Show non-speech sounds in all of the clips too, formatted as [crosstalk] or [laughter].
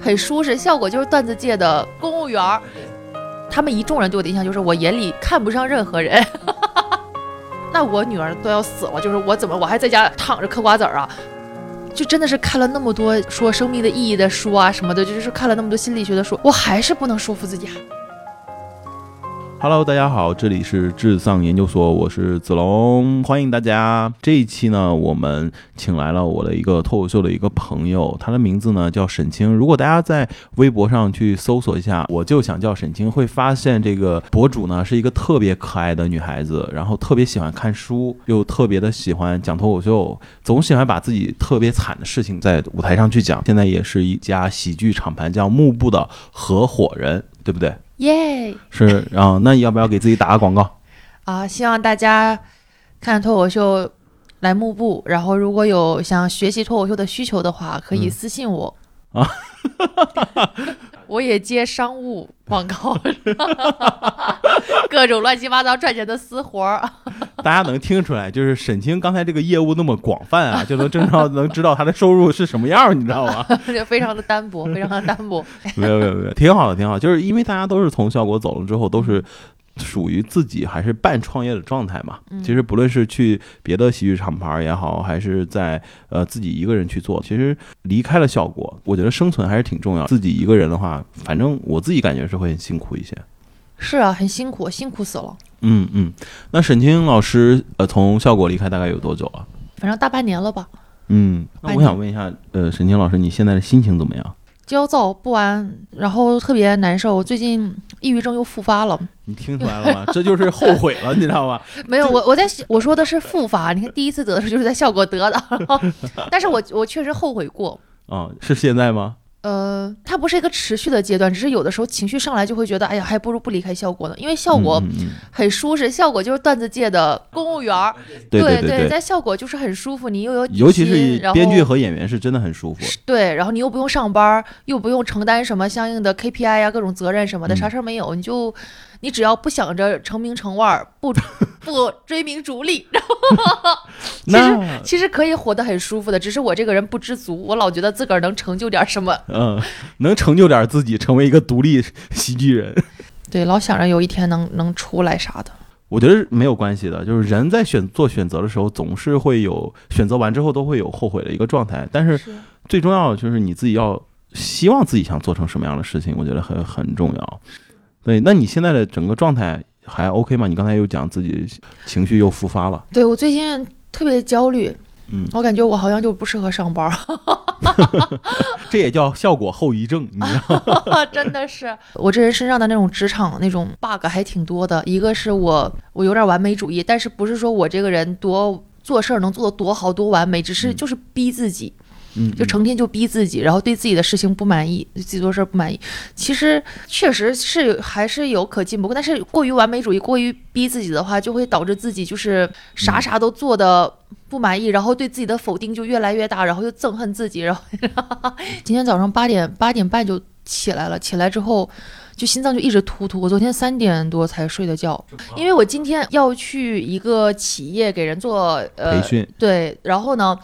很舒适，效果就是段子界的公务员儿。他们一众人对我的印象就是我眼里看不上任何人。[laughs] 那我女儿都要死了，就是我怎么我还在家躺着嗑瓜子儿啊？就真的是看了那么多说生命的意义的书啊什么的，就是看了那么多心理学的书，我还是不能说服自己。Hello，大家好，这里是智丧研究所，我是子龙，欢迎大家。这一期呢，我们请来了我的一个脱口秀的一个朋友，他的名字呢叫沈清。如果大家在微博上去搜索一下，我就想叫沈清，会发现这个博主呢是一个特别可爱的女孩子，然后特别喜欢看书，又特别的喜欢讲脱口秀，总喜欢把自己特别惨的事情在舞台上去讲。现在也是一家喜剧厂牌叫幕布的合伙人，对不对？耶是，然后那要不要给自己打个广告？[laughs] 啊！希望大家看脱口秀来幕布，然后如果有想学习脱口秀的需求的话，可以嗯私信我啊。[laughs] 我也接商务广告，[laughs] 各种乱七八糟赚钱的私活儿。[laughs] 大家能听出来，就是沈清刚才这个业务那么广泛啊，[laughs] 就能正常能知道他的收入是什么样，你知道吗？就非常的单薄，非常的单薄。没有没有没有，挺好的挺好，就是因为大家都是从效果走了之后，都是属于自己还是半创业的状态嘛。嗯其实不论是去别的喜剧厂牌也好，还是在呃自己一个人去做，其实离开了效果，我觉得生存还是挺重要。自己一个人的话，反正我自己感觉是会很辛苦一些。是啊，很辛苦，辛苦死了。嗯嗯，那沈清老师呃从效果离开大概有多久了？反正大半年了吧，嗯，那我想问一下，呃，沈清老师，你现在的心情怎么样？焦躁不安，然后特别难受。最近抑郁症又复发了。你听出来了吗？这就是后悔了，你知道吗？[laughs] 没有，我我在我说的是复发。你看第一次得的时候就是在效果得的，[laughs] 但是我我确实后悔过。啊、是现在吗？呃，它不是一个持续的阶段，只是有的时候情绪上来就会觉得，哎呀，还不如不离开效果呢，因为效果很舒适，效果就是段子界的公务员儿，对对对在效果就是很舒服，你又有尤其是编剧和演员是真的很舒服。对，然后你又不用上班，又不用承担什么相应的 KPI 呀、各种责任什么的，嗯。啥事儿没有，你就你只要不想着成名成腕儿，不不追名逐利，然后 [laughs] 其实其实可以活得很舒服的，只是我这个人不知足，我老觉得自个儿能成就点儿什么，嗯，能成就点自己，成为一个独立喜剧人，[laughs] 对，老想着有一天能能出来啥的。我觉得没有关系的。就是人在选做选择的时候，总是会有选择完之后都会有后悔的一个状态。但是最重要的就是你自己要希望自己想做成什么样的事情，我觉得很很重要。对，那你现在的整个状态还 OK 吗？你刚才又讲自己情绪又复发了，对我最近特别焦虑，嗯，我感觉我好像就不适合上班儿 [laughs] [laughs] 这也叫效果后遗症，你知道吗？[laughs] 真的是我这人身上的那种职场那种 bug 还挺多的。一个是我我有点完美主义，但是不是说我这个人多做事儿能做得多好多完美，只是嗯就是逼自己，嗯，就成天就逼自己，然后对自己的事情不满意，对自己做事儿不满意。其实确实是还是有可进步，但是过于完美主义、过于逼自己的话，就会导致自己就是啥嗯啥都做的不满意，然后对自己的否定就越来越大，然后又憎恨自己。然后 [laughs] 今天早上八点八点半就起来了，起来之后。就心脏就一直突突，我昨天三点多才睡的觉，因为我今天要去一个企业给人做呃培训，对，然后呢，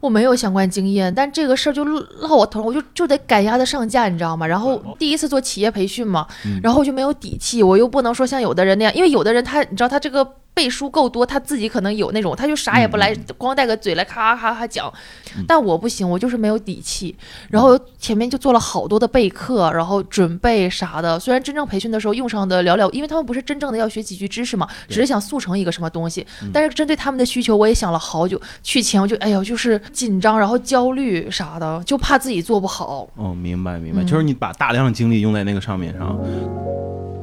我没有相关经验，但这个事儿就落我头上，我就就得赶鸭子上架，你知道吗？然后第一次做企业培训嘛，嗯然后就没有底气，我又不能说像有的人那样，因为有的人他你知道他这个背书够多，他自己可能有那种，他就啥也不来，光带个嘴来咔咔咔讲，但我不行，我就是没有底气。然后前面就做了好多的备课，然后准备啥的。虽然真正培训的时候用上的寥寥，因为他们不是真正的要学几句知识嘛，只是想速成一个什么东西。但是针对他们的需求，我也想了好久。去前我就哎呦，就是紧张，然后焦虑啥的，就怕自己做不好。哦，明白明白，嗯就是你把大量的精力用在那个上面上。你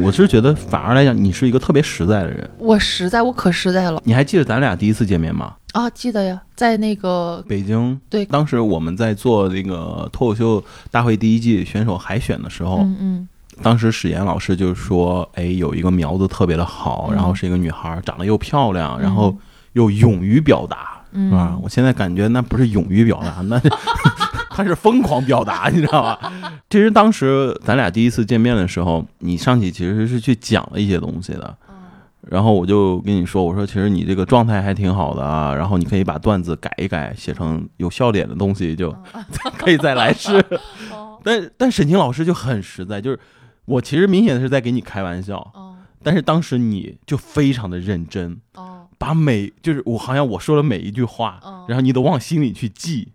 我是觉得反而来讲，你是一个特别实在的人。我实在，我可实在了你还记得咱俩第一次见面吗？啊！记得呀，在那个北京，对当时我们在做那个脱口秀大会第一季选手海选的时候，嗯嗯当时史岩老师就说，哎，有一个苗子特别的好，嗯然后是一个女孩，长得又漂亮，然后又勇于表达，嗯是吧？我现在感觉那不是勇于表达，那 [laughs] 他是疯狂表达，你知道吧？[laughs] 其实当时咱俩第一次见面的时候，你上去其实是去讲了一些东西的，然后我就跟你说，我说其实你这个状态还挺好的啊，然后你可以把段子改一改，写成有笑点的东西，就 [laughs] 可以再来试。哦但但沈清老师就很实在，就是我其实明显的是在给你开玩笑，哦但是当时你就非常的认真，哦把每就是我好像我说的每一句话，哦然后你都往心里去记。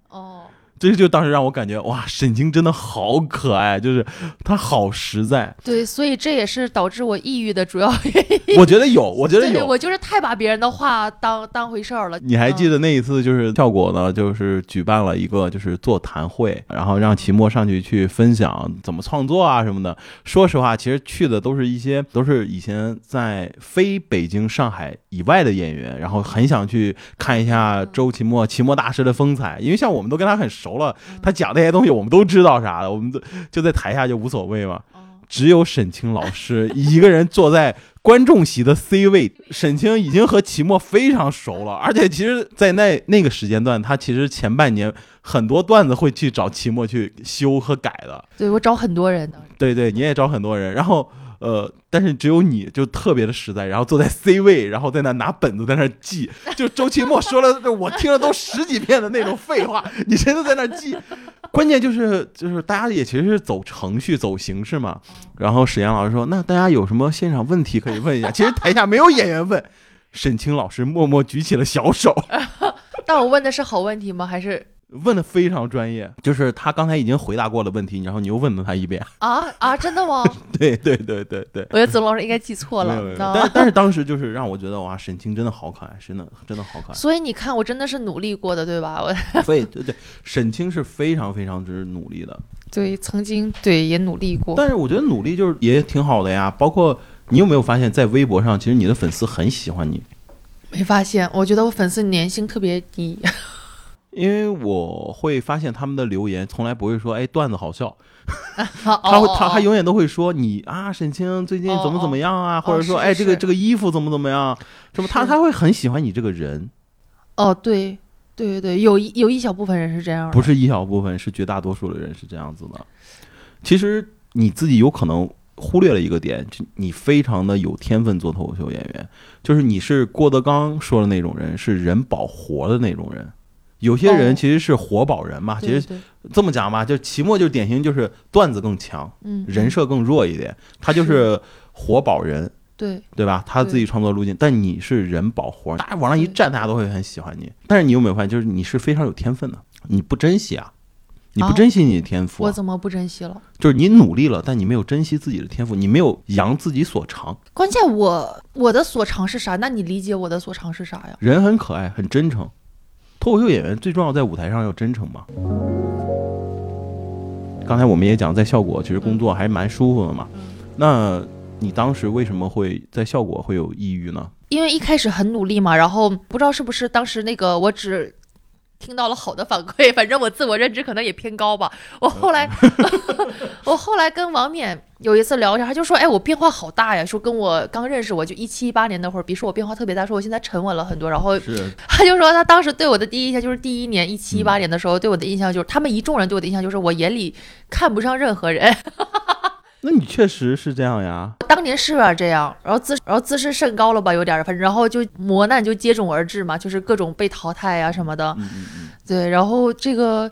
哦，这就当时让我感觉哇，沈清真的好可爱，就是她好实在。对，所以这也是导致我抑郁的主要原因。[laughs] 我觉得有，我觉得有。我就是太把别人的话当当回事儿了。你还记得？那一次就是效果呢，就是举办了一个就是座谈会，然后让齐墨上去去分享怎么创作啊什么的。说实话，其实去的都是一些都是以前在非北京、上海以外的演员，然后很想去看一下周奇墨、奇墨大师的风采，因为像我们都跟他很熟了，他讲那些东西我们都知道啥的，我们都就在台下就无所谓嘛。哦只有沈清老师一个人坐在观众席的 C 位。沈清已经和齐墨非常熟了，而且其实，在那那个时间段，他其实前半年很多段子会去找齐墨去修和改的。对我找很多人的，对对，你也找很多人，然后呃，但是只有你就特别的实在，然后坐在 C 位，然后在那拿本子在那记，就周奇墨说了，我听了都十几遍的那种废话，你真的在那记。[laughs] 关键就是就是大家也其实是走程序走形式嘛。然后史岩老师说，那大家有什么现场问题可以问一下？其实台下没有演员问，沈清老师默默举起了小手。[laughs] 但我问的是好问题吗？还是问的非常专业，就是他刚才已经回答过了问题，然后你又问了他一遍。啊啊？真的吗？[laughs] 对对对对对，我觉得子龙老师应该记错了没有没有，啊但但是当时就是让我觉得哇，沈清真的好可爱，真的真的好可爱所以你看，我真的是努力过的，对吧？我爱。[laughs] 所以对对，沈清是非常非常之努力的，[laughs] 对曾经对也努力过。但是我觉得努力就是也挺好的呀。包括你有没有发现，在微博上，其实你的粉丝很喜欢你，没发现，我觉得我粉丝粘性特别低。因为我会发现他们的留言从来不会说哎段子好笑，[laughs] [laughs] 他他会他他永远都会说你啊沈清最近怎么怎么样啊，哦或者说哎这个这个衣服怎么怎么样，什么他他会很喜欢你这个人，哦，对对对对，有一有一小部分人是这样的，不是一小部分，是绝大多数的人是这样子的。其实你自己有可能忽略了一个点，就你非常的有天分做脱口秀演员，就是你是郭德纲说的那种人，是人保活的那种人。有些人哦其实是活宝人嘛，其实这么讲吧，就齐墨就典型就是段子更强，嗯人设更弱一点，他就是活宝人，对对吧？他自己创作路径，但你是人保活，大家往上一站，大家都会很喜欢你。但是你有没有发现，就是你是非常有天分的，你不珍惜啊，你不啊珍惜你的天赋、啊我怎么不珍惜了？就是你努力了，但你没有珍惜自己的天赋，你没有扬自己所长。关键我我的所长是啥？那你理解我的所长是啥呀？人很可爱，很真诚。脱口秀演员最重要在舞台上要真诚嘛。刚才我们也讲，在效果其实工作还蛮舒服的嘛。那你当时为什么会在效果会有抑郁呢？因为一开始很努力嘛，然后不知道是不是当时那个我只听到了好的反馈，[laughs] 反正我自我认知可能也偏高吧。我后来 [laughs] 我后来跟王冕有一次聊天，他就说：“哎，我变化好大呀！说跟我刚认识我就一七一八年那会儿比，说我变化特别大，说我现在沉稳了很多。然后 [laughs] 他就说他当时对我的第一印象就是第一年一七一八年的时候对我的印象就是他们一众人对我的印象就是我眼里看不上任何人。那你确实是这样呀。当年是有点这样，然后自然后自视甚高了吧，有点儿，反正然后就磨难就接踵而至嘛，就是各种被淘汰呀、什么的，嗯嗯嗯，对，然后这个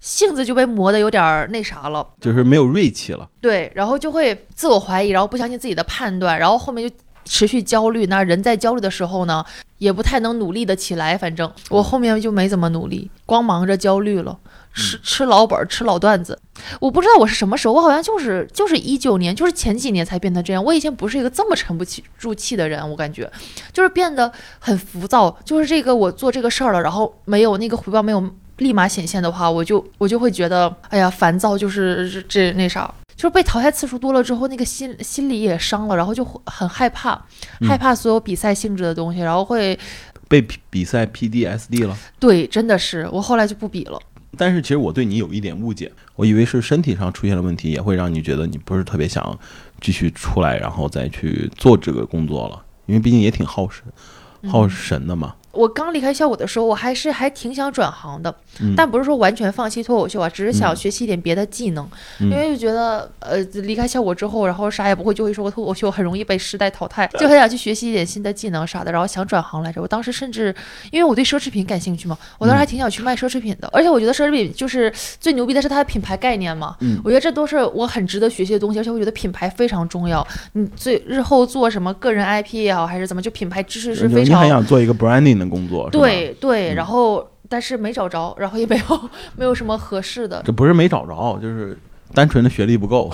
性子就被磨得有点儿那啥了，就是没有锐气了。对，然后就会自我怀疑，然后不相信自己的判断，然后后面就持续焦虑。那人在焦虑的时候呢，也不太能努力的起来。反正我后面就没怎么努力，光忙着焦虑了，吃吃老本儿，吃老段子。我不知道我是什么时候，我好像就是就是一九年，就是前几年才变得这样。我以前不是一个这么沉不起住气的人，我感觉就是变得很浮躁。就是这个我做这个事儿了，然后没有那个回报，没有立马显现的话，我就我就会觉得，哎呀，烦躁，就是这这那啥。就是被淘汰次数多了之后，那个心心里也伤了，然后就会很害怕，嗯害怕所有比赛性质的东西，然后会被比比赛 PDSD 了。对，真的是我后来就不比了。但是其实我对你有一点误解，我以为是身体上出现了问题，也会让你觉得你不是特别想继续出来，然后再去做这个工作了，因为毕竟也挺耗神、耗神的嘛。我刚离开效果的时候，我还是还挺想转行的，嗯但不是说完全放弃脱口秀啊，只是想嗯学习一点别的技能，嗯因为就觉得呃离开效果之后，然后啥也不会，就会说脱口秀很容易被时代淘汰，就很想去学习一点新的技能啥的，然后想转行来着。我当时甚至因为我对奢侈品感兴趣嘛，我当时还挺想去卖奢侈品的，而且我觉得奢侈品就是最牛逼的是它的品牌概念嘛，嗯我觉得这都是我很值得学习的东西，而且我觉得品牌非常重要。你最日后做什么个人 IP 也好，还是怎么，就品牌知识是非常你很想做一个 branding 的工作，对对，嗯然后但是没找着，然后也没有 [laughs] 没有什么合适的，这不是没找着，就是单纯的学历不够。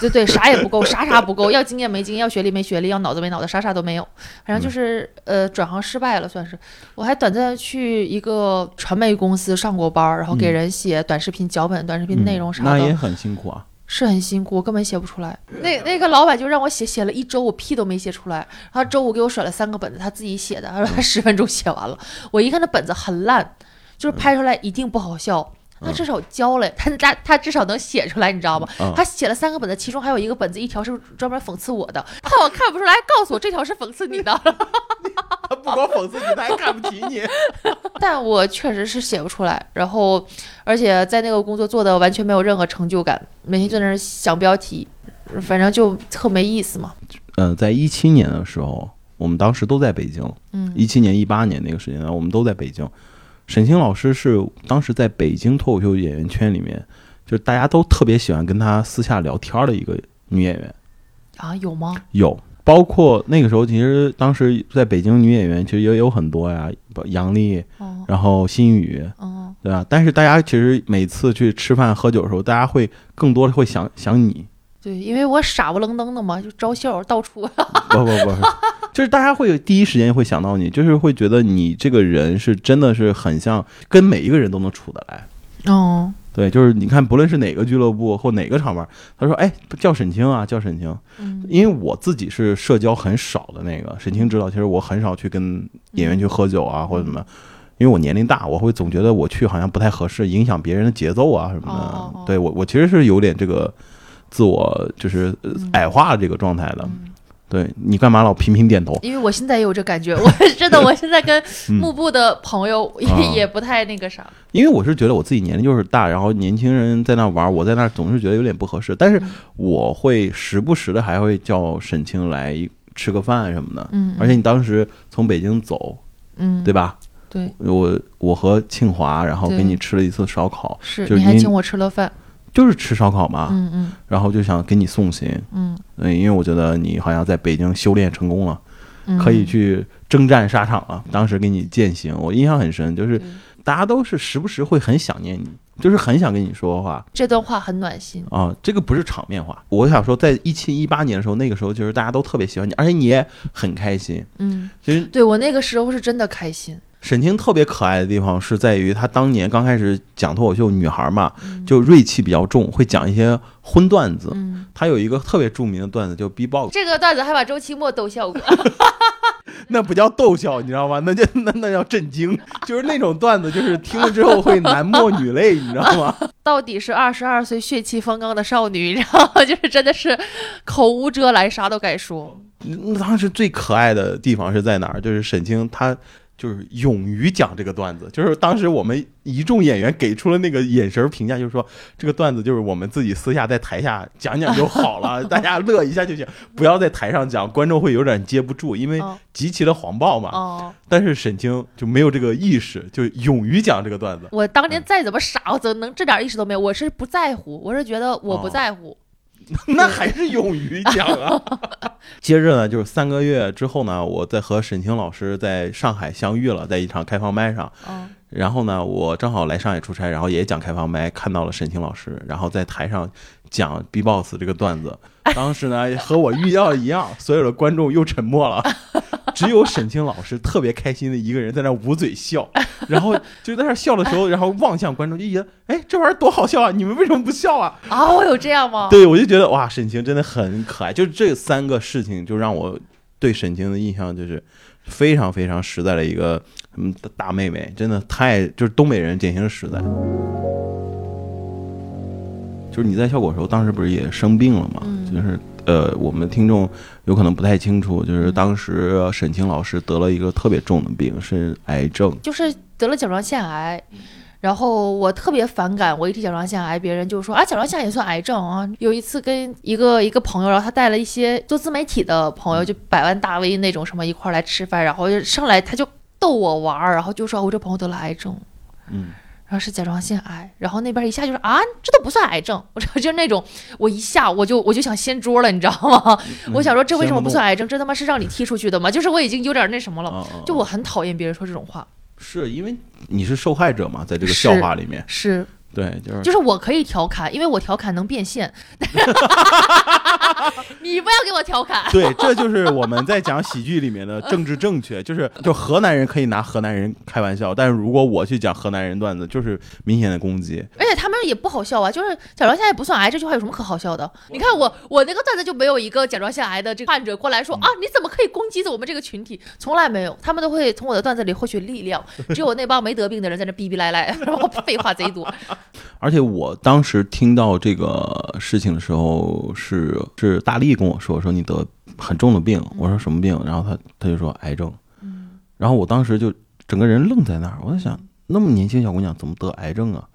对对，啥也不够，啥啥不够，要经验没经验，要学历没学历，要脑子没脑子，啥啥都没有，反正就是、呃转行失败了，算是。我还短暂去一个传媒公司上过班，然后给嗯人写短视频脚本、短视频内容啥的，那也很辛苦啊。是很辛苦，我根本写不出来。那那个老板就让我写，写了一周，我屁都没写出来。然后周五给我甩了三个本子，他自己写的，他说他十分钟写完了。我一看那本子很烂，就是拍出来一定不好笑。他至少教了，他他他至少能写出来，你知道吗？嗯他写了三个本子，其中还有一个本子，一条是专门讽刺我的，怕我看不出来，告诉我这条是讽刺你的。[laughs] 他不光讽刺你，他还看不起你。[laughs] 但我确实是写不出来，然后而且在那个工作做的完全没有任何成就感，每天就在那儿想标题，反正就特没意思嘛。呃，在一七年的时候，我们当时都在北京。嗯一七年、一八年那个时间段，我们都在北京。沈清老师是当时在北京脱口秀演员圈里面，就是大家都特别喜欢跟她私下聊天的一个女演员。啊，有吗？有，包括那个时候，其实当时在北京女演员其实也有很多呀，杨丽，哦然后心雨，哦，对吧？但是大家其实每次去吃饭喝酒的时候，大家会更多的会想想你，对，因为我傻不愣登的嘛，就招笑到处。[laughs] 不不不，就是大家会有第一时间会想到你，就是会觉得你这个人是真的是很像跟每一个人都能处得来。哦，对，就是你看，不论是哪个俱乐部或哪个场面，他说：“哎，叫沈清啊，叫沈清。”嗯因为我自己是社交很少的那个，沈清知道，其实我很少去跟演员去喝酒啊，或者什么。因为我年龄大，我会总觉得我去好像不太合适，影响别人的节奏啊什么的。哦哦哦对我，我其实是有点这个自我就是矮化这个状态的。嗯对你干嘛老频频点头？因为我现在也有这感觉，[laughs] 我真的，我现在跟嗯幕布的朋友也、啊也不太那个啥。因为我是觉得我自己年龄就是大，然后年轻人在那玩，我在那总是觉得有点不合适。但是嗯我会时不时的还会叫沈清来吃个饭什么的。嗯，而且你当时从北京走，嗯，对吧？对，我我和庆华，然后给你吃了一次烧烤，是就是因你还请我吃了饭。就是吃烧烤嘛。嗯嗯然后就想给你送行，嗯嗯，因为我觉得你好像在北京修炼成功了，嗯，可以去征战沙场了。当时给你践行，我印象很深，就是大家都是时不时会很想念你，就是很想跟你说话这段话很暖心。啊。这个不是场面话，我想说，在一七一八年的时候，那个时候就是大家都特别喜欢你，而且你也很开心。嗯，其实对我那个时候是真的开心。沈清特别可爱的地方是在于，她当年刚开始讲脱口秀，女孩嘛，嗯就锐气比较重，会讲一些荤段子。嗯，她有一个特别著名的段子，就 B-box，这个段子还把周奇墨逗笑过。[laughs] 那不叫逗笑，你知道吗？那叫那那叫震惊，[laughs] 就是那种段子，就是听了之后会男默女泪，你知道吗？[laughs] 到底是二十二岁血气方刚的少女，然后就是真的是口无遮拦，啥都敢说。那当时最可爱的地方是在哪儿？就是沈清她就是勇于讲这个段子，就是当时我们一众演员给出了那个眼神评价，就是说这个段子就是我们自己私下在台下讲讲就好了，[laughs] 大家乐一下就行，不要在台上讲，观众会有点接不住，因为哦极其的黄暴嘛。哦，但是沈清就没有这个意识，就勇于讲这个段子。我当年再怎么傻，我怎么能这点意识都没有？我是不在乎，我是觉得我不哦在乎。[laughs] 那还是勇于讲啊。[laughs] 接着呢，就是三个月之后呢，我在和沈清老师在上海相遇了，在一场开放麦上。嗯然后呢，我正好来上海出差，然后也讲开放麦，看到了沈清老师，然后在台上讲 B-box 这个段子。当时呢，和我预料的一样，所有的观众又沉默了，[laughs] 只有沈清老师特别开心的一个人在那捂嘴笑，然后就在那笑的时候，然后望向观众，就觉得，哎，这玩意儿多好笑啊！你们为什么不笑啊？啊，我有这样吗？对，我就觉得哇，沈清真的很可爱。就是这三个事情，就让我对沈清的印象就是非常非常实在的一个嗯大妹妹，真的太就是东北人典型的实在。就是你在效果的时候，当时不是也生病了嘛？嗯就是呃，我们听众有可能不太清楚，就是当时沈清老师得了一个特别重的病，是癌症。就是得了甲状腺癌。然后我特别反感，我一提甲状腺癌，别人就说啊，甲状腺癌也算癌症啊。有一次跟一个一个朋友，然后他带了一些做自媒体的朋友，就百万大 V 那种什么一块儿来吃饭，然后就上来他就逗我玩儿，然后就说我这朋友得了癌症，嗯，然后是甲状腺癌，然后那边一下就是啊，这都不算癌症，[laughs] 我就是那种我一下我就我就想掀桌了，你知道吗？我想说这为什么不算癌症？这他妈是让你踢出去的吗？就是我已经有点那什么了，就我很讨厌别人说这种话，是因为你是受害者嘛，在这个笑话里面，是对，就是就是我可以调侃，因为我调侃能变现。[laughs] 你不要给我调侃，对，这就是我们在讲喜剧里面的政治正确，就是 [laughs] 就河南人可以拿河南人开玩笑，但是如果我去讲河南人段子，就是明显的攻击。而且他们也不好笑啊。就是甲状腺癌不算癌这句话有什么可好笑的？你看我我那个段子就没有一个甲状腺癌的这个患者过来说啊，你怎么可以攻击我们这个群体？从来没有，他们都会从我的段子里获取力量。只有我那帮没得病的人在那逼逼赖赖，然后废话贼多。而且我当时听到这个事情的时候，是是大力跟我说，说你得很重的病，我说什么病？然后他他就说癌症，然后我当时就整个人愣在那儿，我在想，那么年轻小姑娘怎么得癌症啊？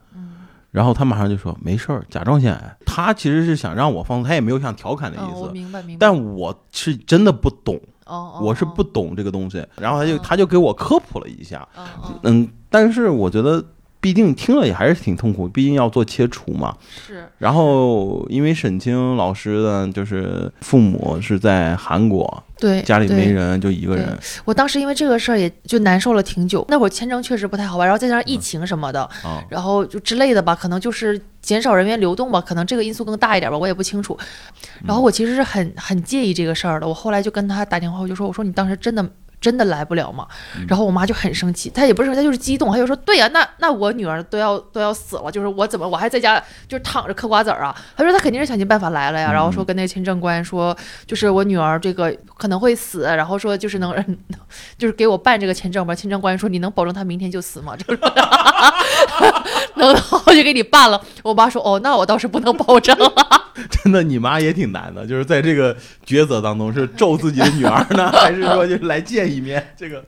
然后他马上就说没事儿，甲状腺癌。他其实是想让我放松，他也没有想调侃的意思，明白明白。但我是真的不懂，哦，哦我是不，懂这个东西。然后他就他就给我科普了一下，嗯，但是我觉得。毕竟听了也还是挺痛苦，毕竟要做切除嘛。是然后，因为沈清老师的，就是父母是在韩国，对，家里没。人，就一个人我当时因为这个事儿也就难受了挺久，那会儿签证确实不太好办，然后再加上疫情什么的，啊。然后就之类的吧，可能就是减少人员流动吧，可能这个因素更大一点吧，我也不清楚。然后我其实是很很介意这个事儿的，我后来就跟他打电话，我就说，我说你当时真的。真的来不了吗？然后我妈就很生气，她也不是生气，她就是激动，她就说：“对呀、那那我女儿都要都要死了，就是我怎么我还在家就是躺着嗑瓜子儿啊？”她说她肯定是想尽办法来了呀，然后说跟那个签证官说，就是我女儿这个可能会死，然后说就是能 [laughs] 就是给我办这个签证吧。签证官说：“你能保证她明天就死吗？”就是能我就给你办了。我妈说：“哦，那我倒是不能保证了。[laughs] 真的，你妈也挺难的，就是在这个抉择当中，是咒自己的女儿呢，还是说就是来见一面？这个，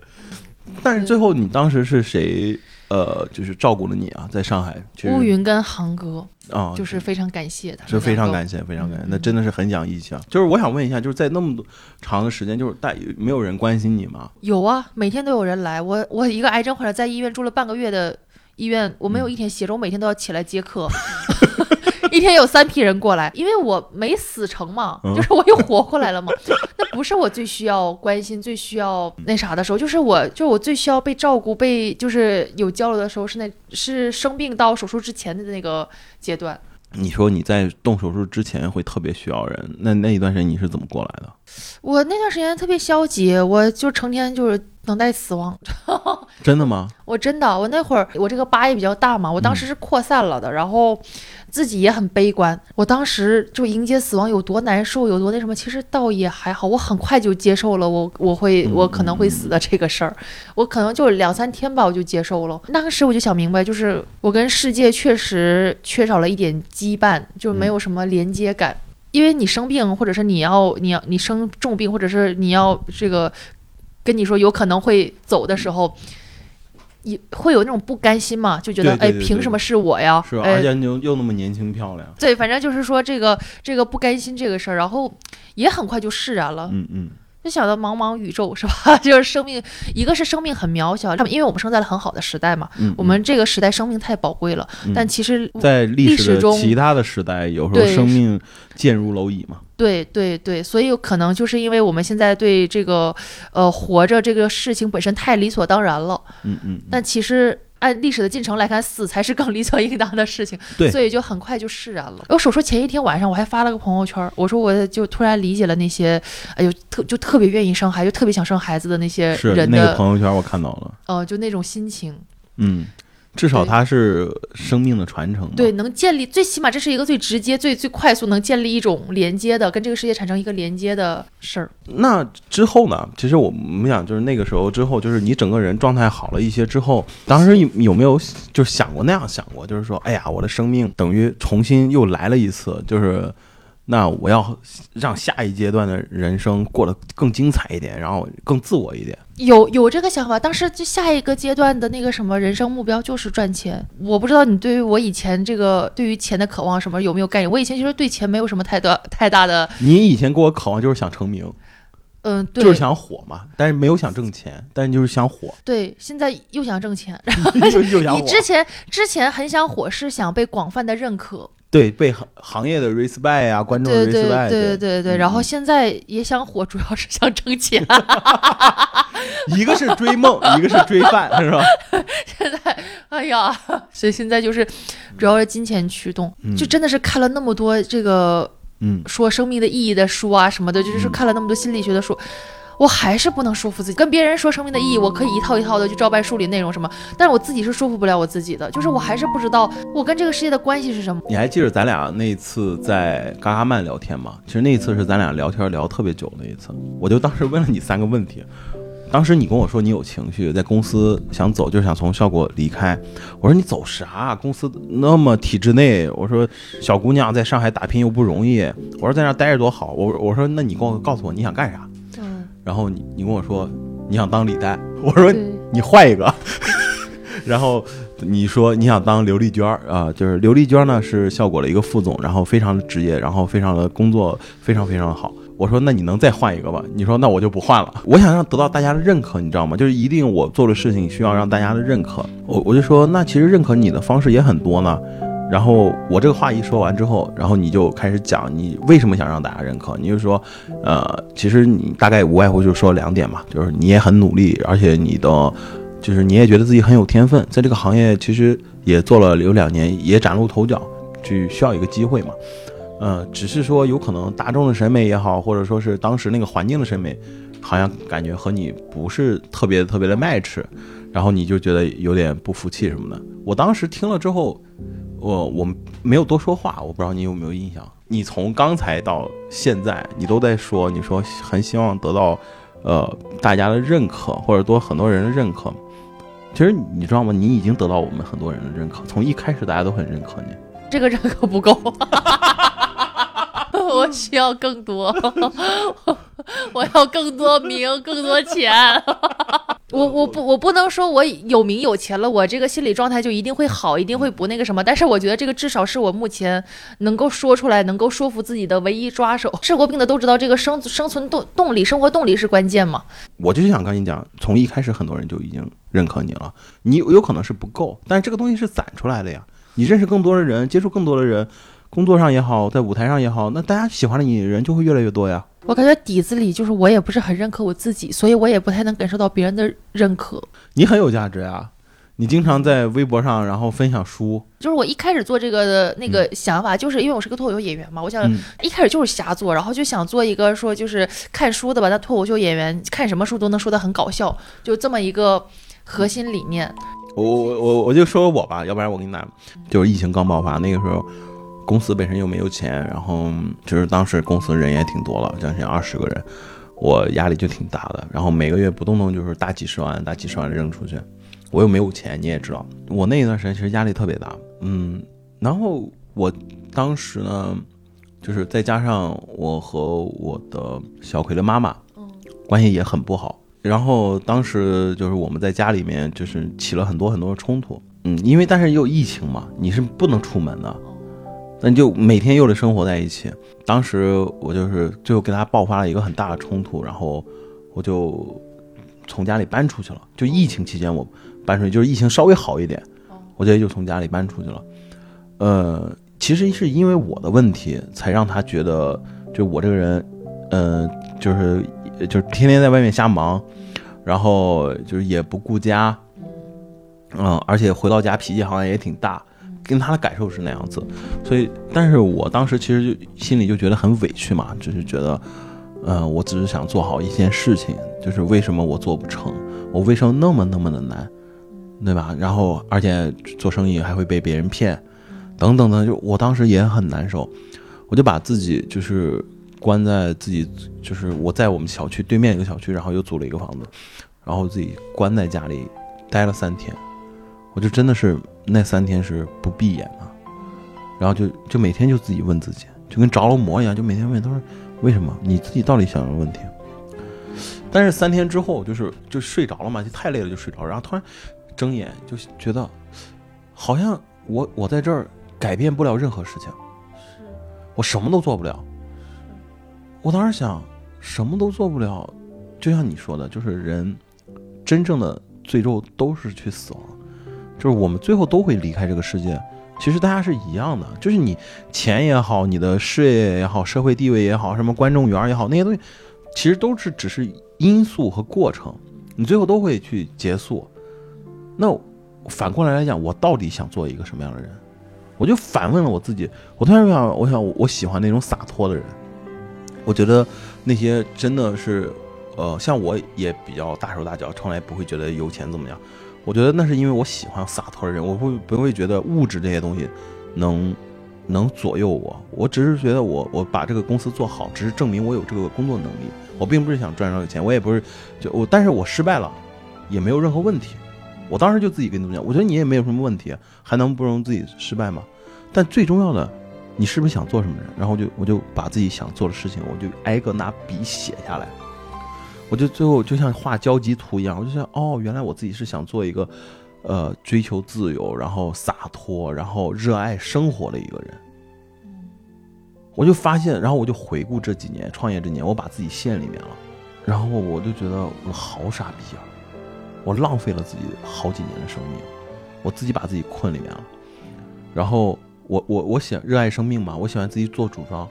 但是最后你当时是谁？呃，就是照顾了你啊，在上海，”乌云跟航哥啊，就是非常感谢他们是非常感谢，非常感谢，嗯那真的是很讲义气啊。就是我想问一下，就是在那么多长的时间，就是大没有人关心你吗？有啊，每天都有人来。我我一个癌症患者在医院住了半个月的医院，我没有一天歇着，我每天都要起来接客。[laughs] [laughs] 一天有三批人过来，因为我没死成嘛，嗯就是我又活过来了嘛。[laughs] 那不是我最需要关心、最需要那啥的时候，就是我，就是我最需要被照顾、被就是有交流的时候，是那是生病到手术之前的那个阶段。你说你在动手术之前会特别需要人，那那一段时间你是怎么过来的？我那段时间特别消极，我就成天就是等待死亡。[laughs] 真的吗？我真的，我那会儿我这个疤也比较大嘛，我当时是扩散了的，然后自己也很悲观。我当时就迎接死亡有多难受，有多那什么，其实倒也还好，我很快就接受了我我会嗯我可能会死的这个事儿，我可能就两三天吧，我就接受了。当时我就想明白，就是我跟世界确实缺少了一点羁绊，就没有什么连接感。因为你生病，或者是你要你要你生重病，或者是你要这个跟你说有可能会走的时候，也会有那种不甘心嘛，就觉得哎，凭什么是我呀？是而且你又又那么年轻漂亮，对，反正就是说这个这个不甘心这个事儿，然后也很快就释然了。嗯嗯，就想到茫茫宇宙是吧？[laughs] 就是生命，一个是生命很渺小，因为我们生在了很好的时代嘛，嗯我们这个时代生命太宝贵了。嗯但其实在历史中其他的时代，有时候生命贱如蝼蚁嘛。对对对，所以可能就是因为我们现在对这个呃活着这个事情本身太理所当然了，嗯嗯，嗯但其实。按历史的进程来看，死才是更理所应当的事情，对所以就很快就释然了。我手术前一天晚上，我还发了个朋友圈，我说我就突然理解了那些，哎呦，特就特别愿意生孩子，就特别想生孩子的那些是那人的，个朋友圈我看到了，呃，就那种心情。嗯，至少它是生命的传承嘛。对，能建立最起码这是一个最直接、最最快速能建立一种连接的，跟这个世界产生一个连接的事儿。那之后呢？其实我们想，就是那个时候之后，就是你整个人状态好了一些之后，当时有有没有就是想过那样想过，就是说，哎呀，我的生命等于重新又来了一次，就是那我要让下一阶段的人生过得更精彩一点，然后更自我一点。有有这个想法，当时就下一个阶段的那个什么人生目标就是赚钱。我不知道你对于我以前这个对于钱的渴望什么有没有概念？我以前其实对钱没有什么太多太大的，你以前给我渴望就是想成名，嗯，对，就是想火嘛，但是没有想挣钱，但是就是想火，对，现在又想挣钱。[laughs] 又又想火。你之前之前很想火，是想被广泛的认可，对，被行行业的 respect 啊，观众的对对 respect，对对对对。然后嗯现在也想火，主要是想挣钱。[laughs] 一个是追梦，[laughs] 一个是追饭，是吧？现在，哎呀，所以现在就是主要是金钱驱动，嗯就真的是看了那么多这个嗯，说生命的意义的书啊什么的，就是看了那么多心理学的书。我还是不能说服自己，跟别人说生命的意义，我可以一套一套的去照搬书里内容什么，但是我自己是说服不了我自己的，就是我还是不知道我跟这个世界的关系是什么。你还记得咱俩那一次在嘎嘎曼聊天吗？其实那一次是咱俩聊天聊特别久的一次，我就当时问了你三个问题。当时你跟我说你有情绪，在公司想走，就是想从效果离开。我说你走啥？公司那么体制内，我说小姑娘在上海打拼又不容易，我说在那待着多好。我我说那你跟我告诉我你想干啥？嗯，然后你你跟我说你想当李诞，[laughs] 我说，你换一个。[laughs] 然后你说你想当刘丽娟儿啊、就是刘丽娟呢是效果的一个副总，然后非常的职业，然后非常的工作非常非常好。我说那你能再换一个吧？你说那我就不换了。[laughs] 我想让得到大家的认可，你知道吗？就是一定我做的事情需要让大家的认可。我我就说那其实认可你的方式也很多呢。然后我这个话一说完之后，然后你就开始讲你为什么想让大家认可。你就说，呃，其实你大概无外乎就说两点嘛，就是你也很努力，而且你的就是你也觉得自己很有天分，在这个行业其实也做了有两年，也崭露头角，就需要一个机会嘛。呃，只是说有可能大众的审美也好，或者说是当时那个环境的审美，好像感觉和你不是特别特别的 match，然后你就觉得有点不服气什么的。我当时听了之后，我我没有多说话，我不知道你有没有印象。你从刚才到现在，你都在说，你说很希望得到呃大家的认可，或者多很多人的认可。其实你知道吗？你已经得到我们很多人的认可，从一开始大家都很认可你。这个认可不够，[laughs] 我需要更多，我要更多名，更多钱。我我不我不能说我有名有钱了，我这个心理状态就一定会好，一定会不那个什么。但是我觉得这个至少是我目前能够说出来、能够说服自己的唯一抓手。治过病的都知道，这个生生存动动力、生活动力是关键嘛。我就想跟你讲，从一开始很多人就已经认可你了，你有有可能是不够，但是这个东西是攒出来的呀。你认识更多的人，接触更多的人，工作上也好，在舞台上也好，那大家喜欢的你的人就会越来越多呀。我感觉底子里就是我也不是很认可我自己，所以我也不太能感受到别人的认可。你很有价值呀，你经常在微博上然后分享书，就是我一开始做这个的那个想法，就是因为我是个脱口秀演员嘛，我想嗯一开始就是瞎做，然后就想做一个说就是看书的吧，那脱口秀演员看什么书都能说的很搞笑，就这么一个核心理念。我我我我就说我吧，要不然我给你拿，就是疫情刚爆发那个时候，公司本身又没有钱，然后就是当时公司人也挺多了，将近二十个人，我压力就挺大的，然后每个月不动动就是大几十万、大几十万扔出去，我又没有钱，你也知道，我那一段时间其实压力特别大，嗯，然后我当时呢，就是再加上我和我的小葵的妈妈，关系也很不好。然后当时就是我们在家里面就是起了很多很多的冲突，嗯，因为但是也有疫情嘛，你是不能出门的，那你就每天又得生活在一起。当时我就是最后跟他爆发了一个很大的冲突，然后我就从家里搬出去了。就疫情期间我搬出去，就是疫情稍微好一点，我直接就从家里搬出去了。呃，其实是因为我的问题，才让他觉得就我这个人，呃，就是就是天天在外面瞎忙，然后就是也不顾家，嗯，而且回到家脾气好像也挺大，跟他的感受是那样子，所以，但是我当时其实就心里就觉得很委屈嘛，就是觉得，呃，我只是想做好一件事情，就是为什么我做不成，我为什么那么那么的难，对吧？然后，而且做生意还会被别人骗，等等等，就我当时也很难受，我就把自己就是关在自己，就是我在我们小区对面一个小区，然后又租了一个房子，然后自己关在家里待了三天，我就真的是那三天是不闭眼的，然后就就每天就自己问自己，就跟着了魔一样，就每天问他说为什么？你自己到底想什么问题？但是三天之后，就是就睡着了嘛，就太累了就睡着，然后突然睁眼就觉得好像我我在这儿改变不了任何事情，是我什么都做不了。我当时想，什么都做不了，就像你说的，就是人真正的最终都是去死亡，就是我们最后都会离开这个世界。其实大家是一样的，就是你钱也好，你的事业也好，社会地位也好，什么观众缘也好，那些东西其实都是只是因素和过程，你最后都会去结束。那反过来来讲，我到底想做一个什么样的人？我就反问了我自己，我突然想，我想我喜欢那种洒脱的人。我觉得那些真的是，呃，像我也比较大手大脚，从来不会觉得有钱怎么样。我觉得那是因为我喜欢洒脱的人，我不不会觉得物质这些东西能能左右我。我只是觉得我我把这个公司做好，只是证明我有这个工作能力。我并不是想赚这个钱，我也不是就我，但是我失败了也没有任何问题。我当时就自己跟他们讲，我觉得你也没有什么问题，还能不容自己失败吗？但最重要的。你是不是想做什么人？然后就我就把自己想做的事情，我就挨个拿笔写下来。我就最后就像画交集图一样，我就想，哦，原来我自己是想做一个，呃，追求自由，然后洒脱，然后热爱生活的一个人。我就发现，然后我就回顾这几年创业这年，我把自己陷里面了，然后我就觉得我好傻逼啊！我浪费了自己好几年的生命，我自己把自己困里面了，然后。我我我喜热爱生命嘛，我喜欢自己做主张。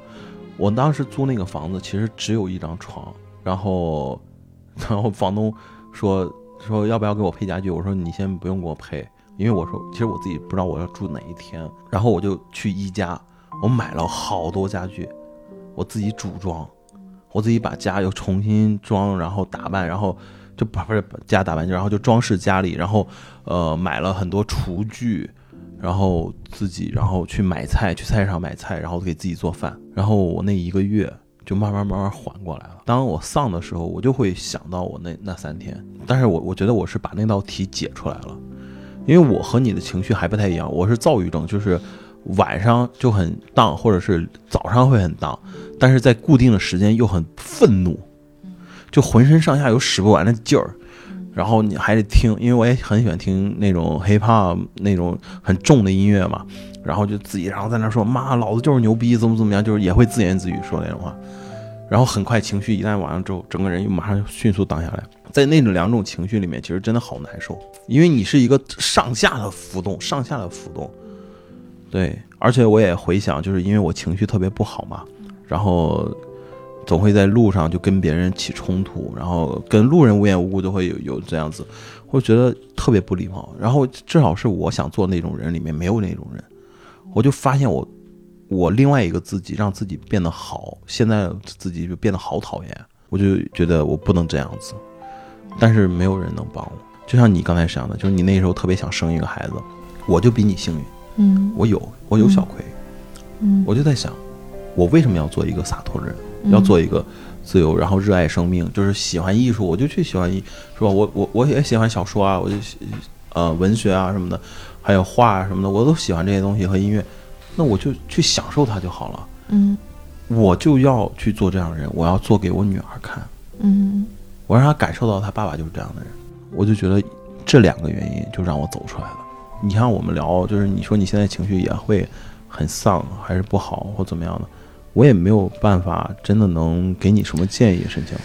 我当时租那个房子，其实只有一张床，然后，然后房东说说要不要给我配家具，我说你先不用给我配，因为我说其实我自己不知道我要住哪一天。然后我就去宜家，我买了好多家具，我自己组装，我自己把家又重新装，然后打扮，然后就不不是家打扮，然后就装饰家里，然后呃买了很多厨具。然后自己，然后去买菜，去菜市场买菜，然后给自己做饭。然后我那一个月就慢慢慢慢缓过来了。当我丧的时候，我就会想到我那那三天。但是我我觉得我是把那道题解出来了，因为我和你的情绪还不太一样。我是躁郁症，就是晚上就很荡，或者是早上会很荡，但是在固定的时间又很愤怒，就浑身上下有使不完的劲儿。然后你还得听，因为我也很喜欢听那种 hip hop 那种很重的音乐嘛，然后就自己然后在那说妈，老子就是牛逼，怎么怎么样，就是也会自言自语说那种话。然后很快情绪一旦完了之后，整个人又马上迅速荡下来。在那种两种情绪里面，其实真的好难受，因为你是一个上下的浮动，上下的浮动。对，而且我也回想，就是因为我情绪特别不好嘛，然后。总会在路上就跟别人起冲突，然后跟路人无缘无故就会有有这样子，会觉得特别不礼貌。然后至少是我想做那种人里面没有那种人，我就发现我，我另外一个自己让自己变得好，现在自己就变得好讨厌，我就觉得我不能这样子，但是没有人能帮我。就像你刚才想的，就是你那时候特别想生一个孩子，我就比你幸运，嗯，我有我有小葵，嗯，我就在想，我为什么要做一个洒脱的人？要做一个自由，然后热爱生命，就是喜欢艺术，我就去喜欢艺，是吧？我我我也喜欢小说啊，我就呃文学啊什么的，还有画啊什么的，我都喜欢这些东西和音乐，那我就去享受它就好了。嗯，我就要去做这样的人，我要做给我女儿看。嗯，我让她感受到她爸爸就是这样的人，我就觉得这两个原因就让我走出来了。你像我们聊，就是你说你现在情绪也会很丧，还是不好或怎么样的。我也没有办法，真的能给你什么建议，申请。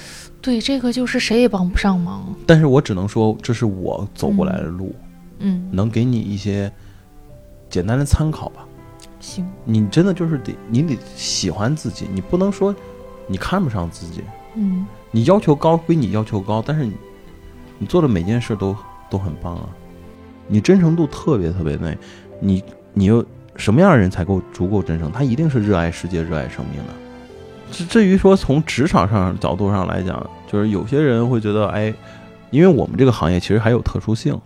对，这个就是谁也帮不上忙。但是我只能说，这是我走过来的路，嗯，能给你一些简单的参考吧。行，你真的就是得，你得喜欢自己，你不能说你看不上自己。嗯，你要求高归你要求高，但是你你做的每件事都都很棒啊，你真诚度特别特别内，你你又。什么样的人才够足够真诚？他一定是热爱世界、热爱生命的。至至于说从职场上角度上来讲，就是有些人会觉得，哎，因为我们这个行业其实还有特殊性，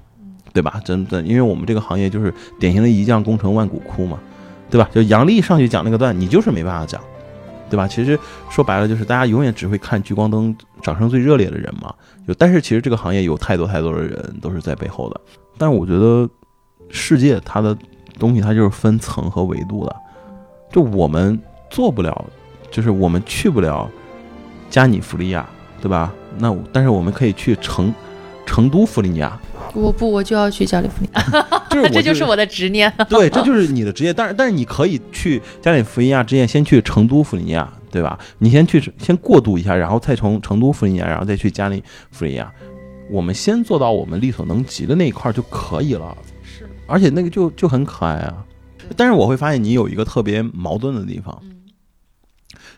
对吧？真的，因为我们这个行业就是典型的一将功成万骨枯嘛，对吧？就杨笠上去讲那个段，你就是没办法讲，对吧？其实说白了就是大家永远只会看聚光灯掌声最热烈的人嘛。就但是其实这个行业有太多太多的人都是在背后的。但我觉得世界它的。东西它就是分层和维度的，就我们做不了，就是我们去不了加尼福利亚，对吧？那但是我们可以去成成都弗利尼亚，我不，我就要去加利福尼亚，[laughs] 就是这就是我的执念。[laughs] 对，这就是你的职业。但是但是你可以去加利福尼亚之前先去成都弗利尼亚，对吧？你先去先过渡一下，然后再从成都弗利尼亚，然后再去加利福利尼亚。我们先做到我们力所能及的那一块儿就可以了。是，而且那个就就很可爱啊。但是我会发现你有一个特别矛盾的地方，嗯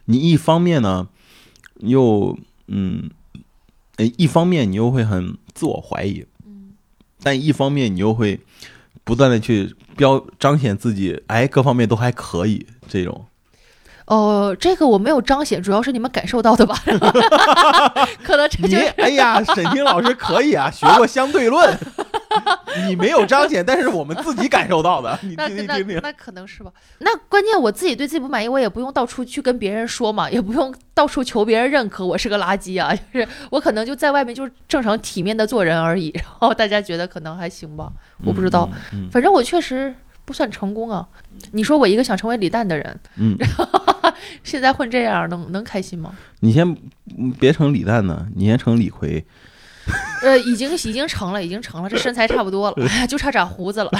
你一方面呢，又嗯，呃一方面你又会很自我怀疑，嗯但一方面你又会不断的去标彰显自己，哎，各方面都还可以这种。哦，这个我没有彰显，主要是你们感受到的吧？[laughs] 可能这你就是哎呀，沈清老师可以啊，学过相对论，[laughs] 你没有彰显，但是我们自己感受到的，[laughs] 你听听听听。那可能是吧。那关键我自己对自己不满意，我也不用到处去跟别人说嘛，也不用到处求别人认可我是个垃圾啊。[laughs] 就是我可能就在外面就是正常体面的做人而已，然后大家觉得可能还行吧，我不知道。嗯，嗯反正我确实不算成功啊。你说我一个想成为李诞的人，嗯，嗯现在混这样，能能开心吗？你先嗯别成李诞呢，你先成李逵。[laughs] 呃，已经已经成了，已经成了，这身材差不多了，哎呀，就差长胡子了。[laughs]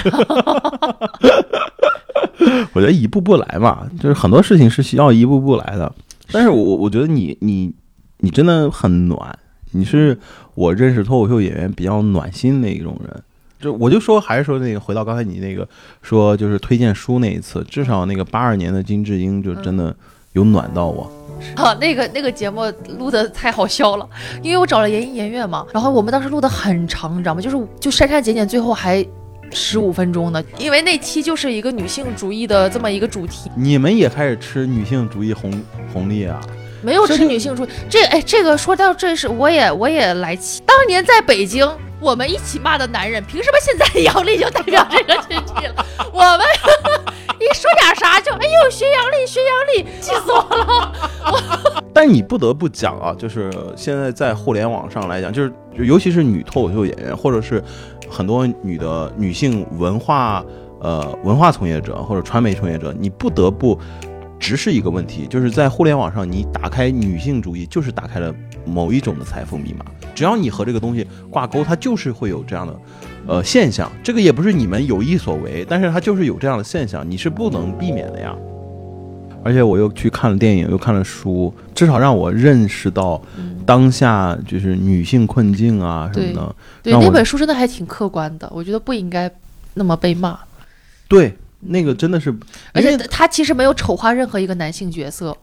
我觉得一步步来嘛，就是很多事情是需要一步步来的。但是我我我觉得你你你真的很暖，你是我认识脱口秀演员比较暖心的一种人。就我就说还是说那个回到刚才你那个说就是推荐书那一次，至少那个八二年的金智英就真的有暖到我。[laughs] 啊，那个那个节目录的太好笑了，因为我找了研一研月嘛，然后我们当时录的很长，你知道吗？就是就删删减减，最后还十五分钟呢，因为那期就是一个女性主义的这么一个主题，你们也开始吃女性主义红红利啊？没有吃女性主义。这哎，这个说到这是我也我也来气，当年在北京。我们一起骂的男人，凭什么现在杨笠就代表这个群体了？[laughs] 我们一说点啥就哎呦学杨笠学杨笠，气死我了！[laughs] 我 [laughs] 但你不得不讲啊，就是现在在互联网上来讲，就是尤其是女脱口秀演员，或者是很多女的女性文化呃文化从业者或者传媒从业者，你不得不直视一个问题，就是在互联网上，你打开女性主义，就是打开了某一种的财富密码。只要你和这个东西挂钩，它就是会有这样的呃现象。这个也不是你们有意所为，但是它就是有这样的现象，你是不能避免的呀。而且我又去看了电影，又看了书，至少让我认识到嗯当下就是女性困境啊什么的。对，那本书真的还挺客观的，我觉得不应该那么被骂。对，那个真的是，而且她其实没有丑化任何一个男性角色，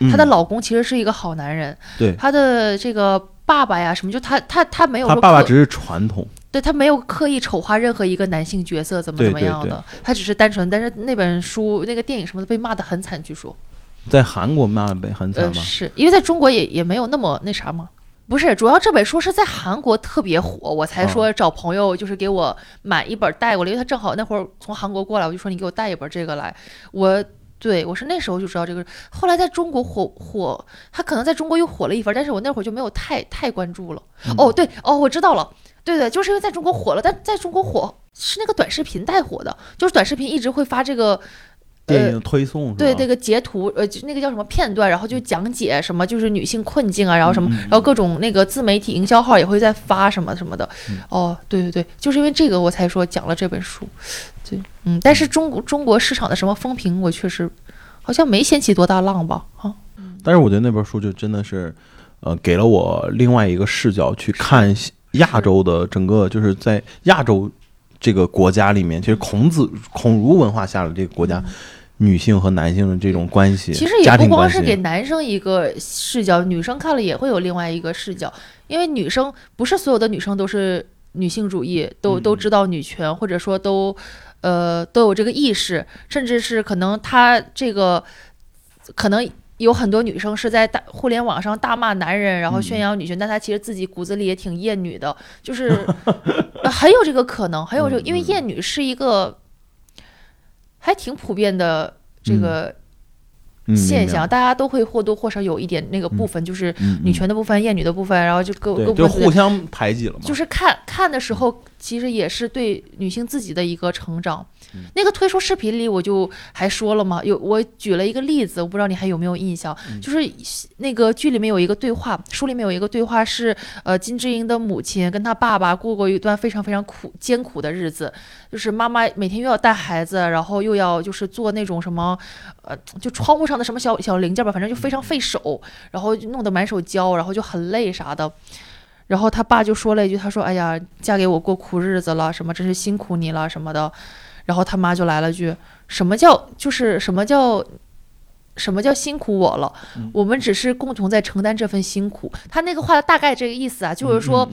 嗯。她的老公其实是一个好男人，对。她的这个爸爸呀什么，就她她她没有爸爸只是传统，对她没有刻意丑化任何一个男性角色怎么怎么样的，她只是单纯，但是那本书那个电影什么的被骂的很惨，据说，在韩国骂的很惨呃，吗？是因为在中国也也没有那么那啥嘛。不是，主要这本书是在韩国特别火，我才哦说找朋友就是给我买一本带过来，因为他正好那会儿从韩国过来，我就说你给我带一本这个来。我对我是那时候就知道这个，后来在中国火火，他可能在中国又火了一番，但是我那会儿就没有太太关注了。嗯哦，对，哦，我知道了，对对，就是因为在中国火了，但在中国火是那个短视频带火的，就是短视频一直会发这个电影推送？对那个截图，呃，就那个叫什么片段，然后就讲解什么就是女性困境啊，然后什么，然后各种那个自媒体营销号也会在发什么什么的。嗯哦，对对对，就是因为这个我才说讲了这本书。对，嗯，但是中国中国市场的什么风评，我确实好像没掀起多大浪吧？啊，但是我觉得那本书就真的是，呃，给了我另外一个视角去看亚洲的整个，就是在亚洲这个国家里面，其实孔子孔儒文化下的这个国家，女性和男性的这种关系，嗯其实也不光是给，男生一个视角，女生看了也会有另外一个视角，因为女生不是所有的女生都是女性主义，都嗯。都知道女权，或者说都呃都有这个意识，甚至是可能她这个可能。有很多女生是在大互联网上大骂男人，然后宣扬女权，但她其实自己骨子里也挺厌女的，就是 [laughs] 呃很有这个可能，很有这个，因为厌女是一个还挺普遍的这嗯。个嗯现，象，大家都会或多或少有一点那个部分，就是嗯，女权的部分、厌女的部分，然后就各，各部分互相排挤了嘛，就是看看的时候其实也是对女性自己的一个成长。嗯那个推出视频里，我就还说了嘛，有我举了一个例子，我不知道你还有没有印象，嗯就是那个剧里面有一个对话，书里面有一个对话是，呃，金智英的母亲跟她爸爸过过一段非常非常苦艰苦的日子，就是妈妈每天又要带孩子，然后又要就是做那种什么，呃，就窗户上的什么小小零件吧，反正就非常费手，然后就弄得满手胶，然后就很累啥的。然后他爸就说了一句：“他说，哎呀，嫁给我过苦日子了，什么真是辛苦你了什么的。”然后他妈就来了句：“什么叫就是什么叫什么叫辛苦我了？嗯我们只是共同在承担这份辛苦。”他那个话的大概这个意思啊，就是说。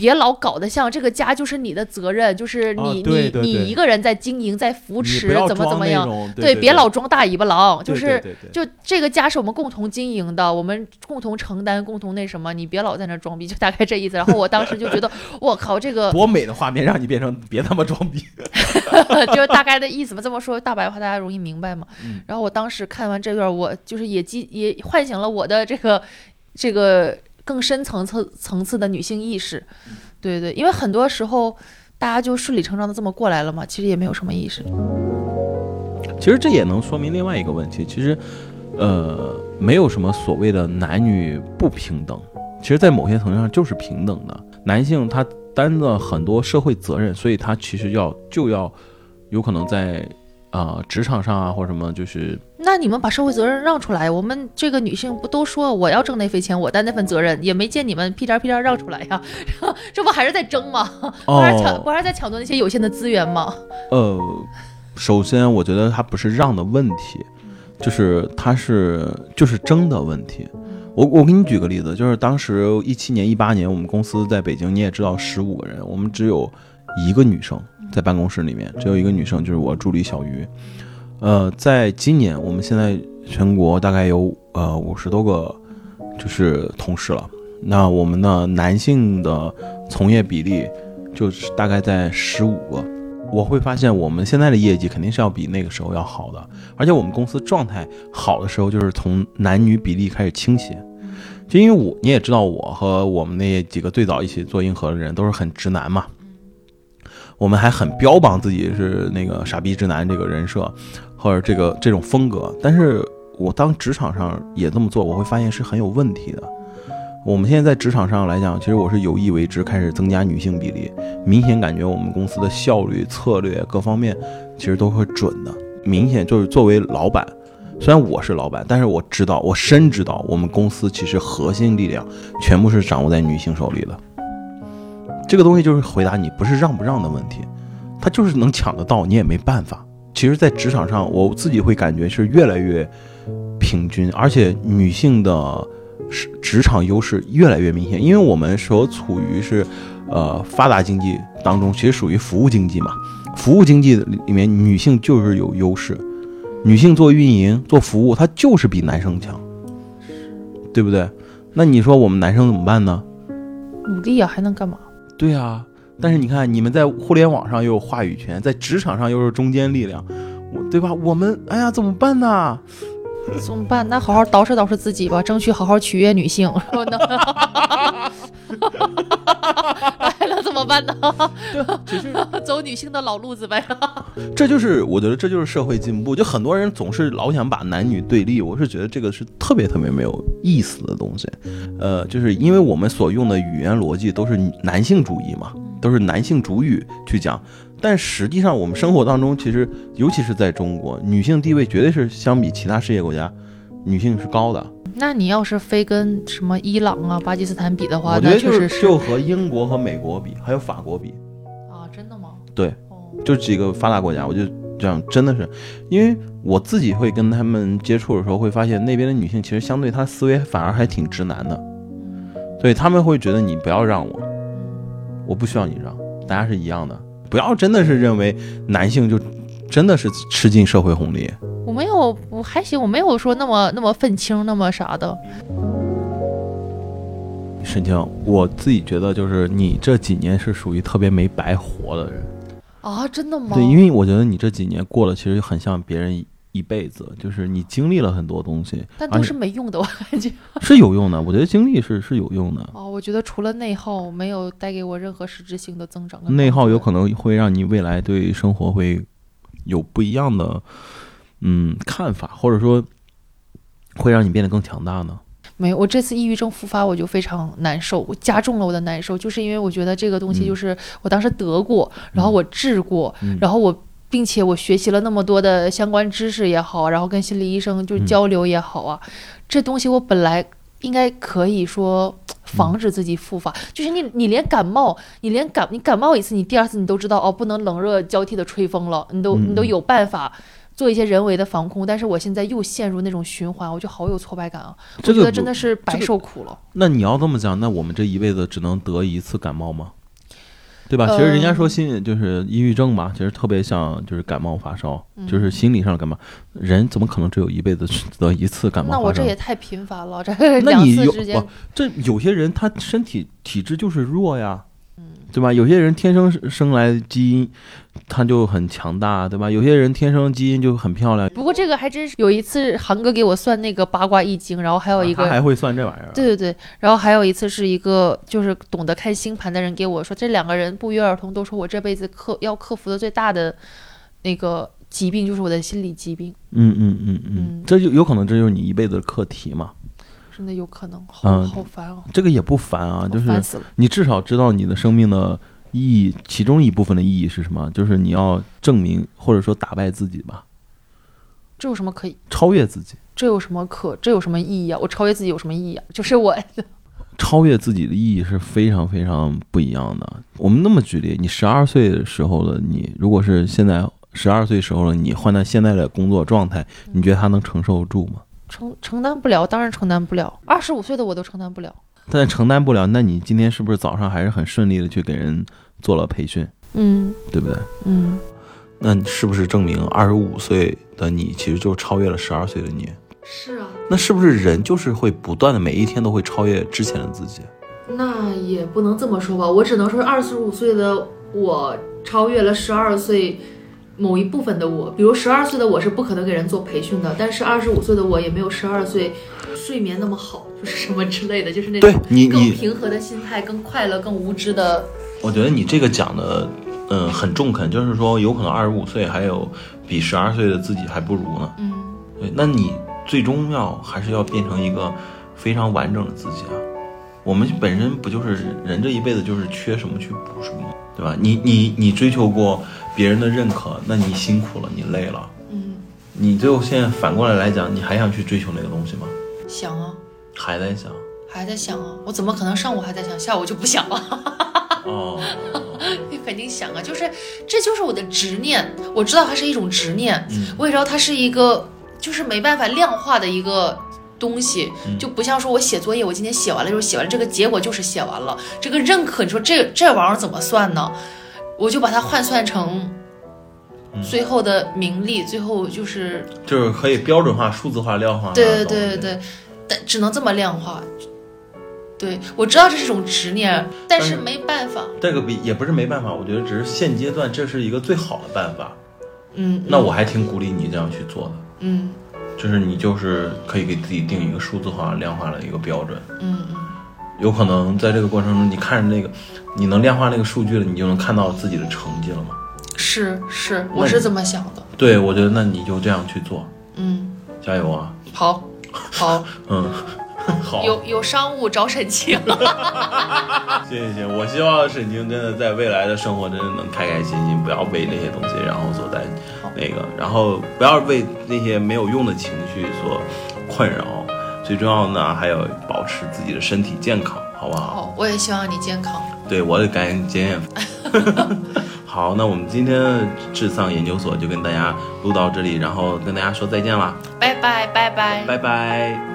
别老搞得像这个家就是你的责任，就是你、你你一个人在经营、在扶持，怎么怎么样？对，对，别老装大尾巴狼，就是就这个家是我们共同经营的，我们共同承担、共同那什么，你别老在那装逼，就大概这意思。然后我当时就觉得，[laughs] 我靠，这个多美的画面，让你变成别他妈装逼。[laughs] [laughs] 就是大概的意思嘛。这么说大白话大家容易明白嘛。嗯然后我当时看完这段，我就是也激也唤醒了我的这个这个更深层次层次的女性意识。对对，因为很多时候大家就顺理成章的这么过来了嘛，其实也没有什么意识。其实这也能说明另外一个问题，其实，呃，没有什么所谓的男女不平等，其实，在某些层面上就是平等的。男性他担了很多社会责任，所以他其实要就要有可能在啊、职场上啊或者什么，就是那你们把社会责任让出来，我们这个女性不都说我要挣那份钱，我担那份责任，也没见你们屁颠屁颠让出来呀，这不还是在争吗？不还是抢，不还是在抢夺那些有限的资源吗？呃，首先我觉得它不是让的问题，就是它是就是争的问题。我我给你举个例子，就是当时一七年、一八年，我们公司在北京，你也知道，十五个人，我们只有一个女生在办公室里面，只有一个女生，就是我助理小鱼。呃，在今年，我们现在全国大概有呃五十多个就是同事了。那我们的男性的从业比例就是大概在十五个。我会发现我们现在的业绩肯定是要比那个时候要好的，而且我们公司状态好的时候就是从男女比例开始倾斜。就因为我你也知道，我和我们那几个最早一起做硬核的人都是很直男嘛，我们还很标榜自己是那个傻逼直男这个人设，或者这个这种风格。但是我当职场上也这么做，我会发现是很有问题的。我们现在在职场上来讲，其实我是有意为之，开始增加女性比例，明显感觉我们公司的效率、策略各方面其实都会准的。明显就是作为老板，虽然我是老板，但是我知道，我深知道我们公司其实核心力量全部是掌握在女性手里的。这个东西就是回答你不是让不让的问题，他就是能抢得到，你也没办法。其实，在职场上，我自己会感觉是越来越平均，而且女性的是职场优势越来越明显，因为我们所处于是呃发达经济当中，其实属于服务经济嘛。服务经济里面，女性就是有优势，女性做运营、做服务，她就是比男生强，对不对？那你说我们男生怎么办呢？努力啊，还能干嘛？对啊，但是你看，你们在互联网上又有话语权，在职场上又是中坚力量，我对吧？我们哎呀，怎么办呢？[laughs] 怎么办？那好好捯饬捯饬自己吧，争取好好取悦女性。[laughs] [laughs] 然后呢？来了怎么办呢？其实 [laughs] 走女性的老路子呗。[laughs] 这就是我觉得这就是社会进步。就很多人总是老想把男女对立，我是觉得这个是特别特别没有意思的东西。呃，就是因为我们所用的语言逻辑都是男性主义嘛，都是男性主语去讲。但实际上，我们生活当中，其实尤其是在中国，女性地位绝对是相比其他世界国家，女性是高的。那你要是非跟什么伊朗啊、巴基斯坦比的话，我觉得就那确实是就和英国和美国比，还有法国比，啊，真的吗？对，哦，就几个发达国家，我就这样，真的是，因为我自己会跟他们接触的时候，会发现那边的女性其实相对她思维反而还挺直男的，嗯。对他们会觉得你不要让我，嗯我不需要你让，大家是一样的，不要真的是认为男性就真的是吃尽社会红利。我没有，我还行，我没有说那么那么愤青，那么啥的。沈清，我自己觉得就是你这几年是属于特别没白活的人，啊，真的吗？对，因为我觉得你这几年过了其实很像别人一辈子，就是你经历了很多东西，但都是没用的，我感觉。[laughs] 是有用的。我觉得经历是是有用的。哦，我觉得除了内耗，没有带给我任何实质性的增长内耗有可。能会让你未来对生活会有不一样的嗯看法，或者说会让你变得更强大呢。没有，我这次抑郁症复发，我就非常难受，我加重了我的难受，就是因为我觉得这个东西嗯就是我当时得过，然后我治过，嗯然后我。并且我学习了那么多的相关知识也好，然后跟心理医生就嗯交流也好啊，这东西我本来应该可以说防止自己复发。就是你你连感冒，你连感你感冒一次，你第二次你都知道哦，不能冷热交替的吹风了，你都你都有办法做一些人为的防控。但是我现在又陷入那种循环，我就好有挫败感啊！这个我觉得真的是白受苦了。那你要这么讲，那我们这一辈子只能得一次感冒吗？对吧？其实人家说呃心就是抑郁症嘛，其实特别像就是感冒发烧，嗯就是心理上的感冒。人怎么可能只有一辈子只得一次感冒发烧？那我这也太频繁了，这那两你有不次之间，这有些人他身体体质就是弱呀，嗯对吧？有些人天生生来基因他就很强大，对吧？有些人天生基因就很漂亮。不过这个还真是有一次航哥给我算那个八卦易经，然后还有一个他还会算这玩意儿，对对对，然后还有一次是一个就是懂得看星盘的人给我说，这两个人不约而同都说我这辈子克要克服的最大的那个疾病就是我的心理疾病，嗯嗯嗯嗯嗯，这就有可能这就是你一辈子的课题嘛。真的有可能，好、嗯好烦哦，这个也不烦啊，就是。你至少知道你的生命的意义，其中一部分的意义是什么？就是你要证明或者说打败自己吧，这有什么可以？超越自己。这有什么可？这有什么意义啊？我超越自己有什么意义啊？[laughs] 就是我，[laughs] 超越自己的意义是非常非常不一样的。我们那么举例，你十二岁的时候的你，如果是现在十二岁时候的你换到现在的工作状态，你觉得他能承受住吗？承承担不了，当然承担不了。二十五岁的我都承担不了。但承担不了，那你今天是不是早上还是很顺利的去给人做了培训，嗯对不对？嗯，那你是不是证明二十五岁的你其实就超越了十二岁的你？是啊，那是不是人就是会不断的每一天都会超越之前的自己？那也不能这么说吧，我只能说二十五岁的我超越了十二岁某一部分的我。比如十二岁的我是不可能给人做培训的，但是二十五岁的我也没有十二岁睡眠那么好，就是什么之类的，就是那种更平和的心态，更快乐、更无知的。我觉得你这个讲的，嗯，很中肯，就是说有可能二十五岁还有比十二岁的自己还不如呢。嗯，对，那你最终要还是要变成一个非常完整的自己啊。我们本身不就是人这一辈子就是缺什么去补什么，对吧？你你你追求过别人的认可，那你辛苦了，你累了，嗯，你最后现在反过来来讲，你还想去追求那个东西吗？想啊，还在想？还在想啊，我怎么可能上午还在想，下午就不想了？哦，[laughs] 你肯定想啊，就是这就是我的执念，我知道它是一种执念，嗯。我也知道它是一个就是没办法量化的一个东西，嗯。就不像说我写作业，我今天写完了就是写完了，这个结果就是写完了，这个认可，你说这这玩意儿怎么算呢？我就把它换算成嗯最后的名利，最后就是就是可以标准化、数字化、量化。对对对对对，但只能这么量化。对，我知道这是一种执念，但是但是没办法。这个比也不是没办法，我觉得只是现阶段这是一个最好的办法。嗯，那我还挺鼓励你这样去做的，嗯就是你就是可以给自己定一个数字化、量化的一个标准。嗯嗯有可能在这个过程中，你看着那个，你能量化那个数据了，你就能看到自己的成绩了吗？是是，我是这么想的。对，我觉得那你就这样去做，嗯，加油啊！好，好，[laughs] 嗯，[laughs] 好，有有商务找沈清。行行行，我希望沈清真的在未来的生活真的能开开心心，不要为那些东西然后所在那个，然后不要为那些没有用的情绪所困扰。最重要的呢，还有保持自己的身体健康，好不好？好，我也希望你健康。对，我得赶紧检验。[laughs] [laughs] 好，那我们今天的智丧研究所就跟大家录到这里，然后跟大家说再见啦，拜拜拜拜。拜拜。